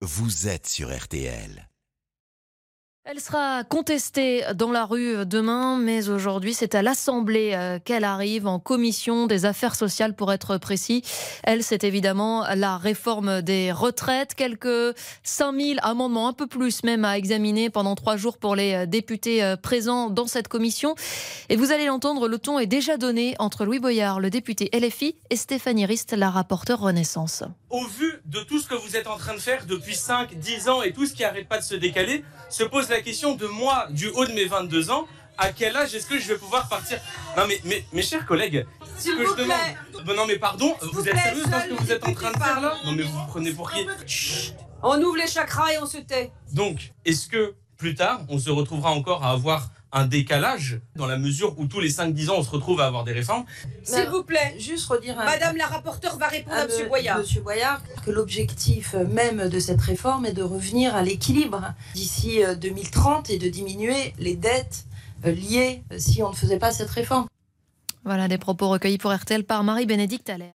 vous êtes sur RTL. Elle sera contestée dans la rue demain, mais aujourd'hui, c'est à l'Assemblée euh, qu'elle arrive en commission des affaires sociales pour être précis. Elle, c'est évidemment la réforme des retraites. Quelques 5000 amendements, un peu plus même, à examiner pendant trois jours pour les euh, députés euh, présents dans cette commission. Et vous allez l'entendre, le ton est déjà donné entre Louis Boyard, le député LFI, et Stéphanie Rist, la rapporteure Renaissance. Au vu de tout ce que vous êtes en train de faire depuis 5, 10 ans et tout ce qui n'arrête pas de se décaler, se pose la question de moi, du haut de mes 22 ans, à quel âge est-ce que je vais pouvoir partir? Non mais, mais mes chers collègues, S'il que vous je demande... Ben non mais pardon, vous vous êtes sérieux dans ce que vous êtes en train de faire là? Non mais vous vous prenez pour qui? On ouvre les chakras et on se tait. Donc, est-ce que plus tard, on se retrouvera encore à avoir un décalage dans la mesure où tous les 5-10 ans on se retrouve à avoir des réformes S'il vous plaît. Juste redire à, Madame la rapporteure va répondre à à Monsieur Boyard. Monsieur Boyard que l'objectif même de cette réforme est de revenir à l'équilibre d'ici euh, 2030 et de diminuer les dettes euh, liées euh, si on ne faisait pas cette réforme. Voilà des propos recueillis pour RTL par Marie-Bénédicte Allaire.